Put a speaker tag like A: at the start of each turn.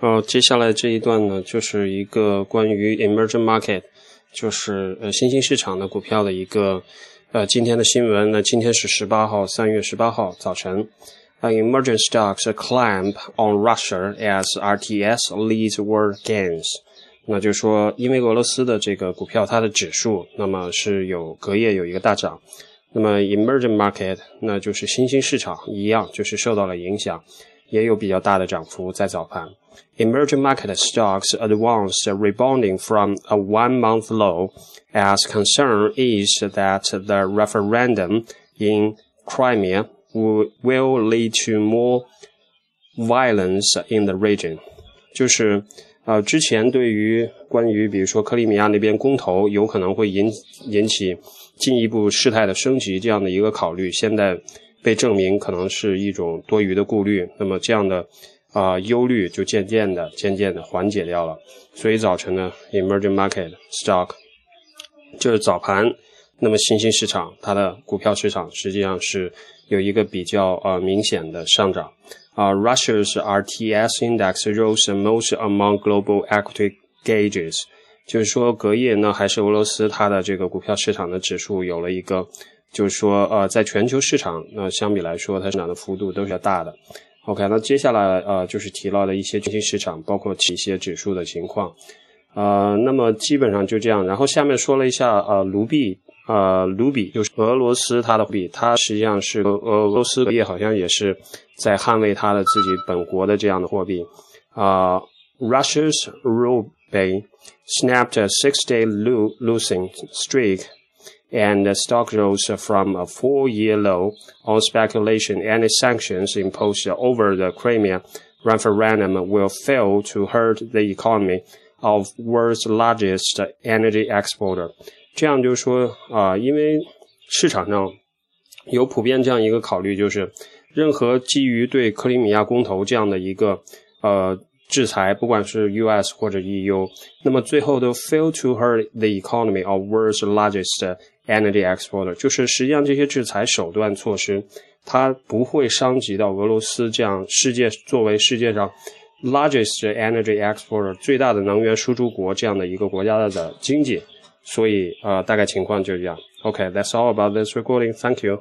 A: 呃，接下来这一段呢，就是一个关于 emerging market，就是呃新兴市场的股票的一个呃今天的新闻。那今天是十八号，三月十八号早晨。Emerging stocks climb on Russia as RTS leads world gains。那就是说，因为俄罗斯的这个股票，它的指数那么是有隔夜有一个大涨。那么 emerging market，那就是新兴市场一样，就是受到了影响。也有比较大的涨幅在早盘。Emerging market stocks advanced, rebounding from a one-month low, as concern is that the referendum in Crimea will lead to more violence in the region. 就是呃，之前对于关于比如说克里米亚那边公投有可能会引引起进一步事态的升级这样的一个考虑，现在 被证明可能是一种多余的顾虑，那么这样的啊忧虑就渐渐的、渐渐的缓解掉了。所以早晨呢，emerging market stock 就是早盘，那么新兴市场它的股票市场实际上是有一个比较呃明显的上涨。啊，Russia's RTS index rose most among global equity gauges，就是说隔夜呢，还是俄罗斯它的这个股票市场的指数有了一个。就是说，呃，在全球市场，那相比来说，它上涨的幅度都是较大的。OK，那接下来，呃，就是提到的一些新兴市场，包括一些指数的情况。呃，那么基本上就这样。然后下面说了一下，呃，卢币，呃，卢比就是俄罗斯它的币，它实际上是俄俄罗斯也好像也是在捍卫它的自己本国的这样的货币。啊，Russia's ruble snapped a six-day losing streak. and the stock rose from a four-year low on speculation any sanctions imposed over the Crimea referendum will fail to hurt the economy of world's largest energy exporter。这样就是说啊、呃，因为市场上有普遍这样一个考虑，就是任何基于对克里米亚公投这样的一个呃 制裁，不管是 U.S. 或者 EU，那么最后都 fail to hurt the economy of world's largest energy exporter，就是实际上这些制裁手段措施，它不会伤及到俄罗斯这样世界作为世界上 largest energy exporter 最大的能源输出国这样的一个国家的经济，所以呃大概情况就是这样。OK，that's all about this recording. Thank you.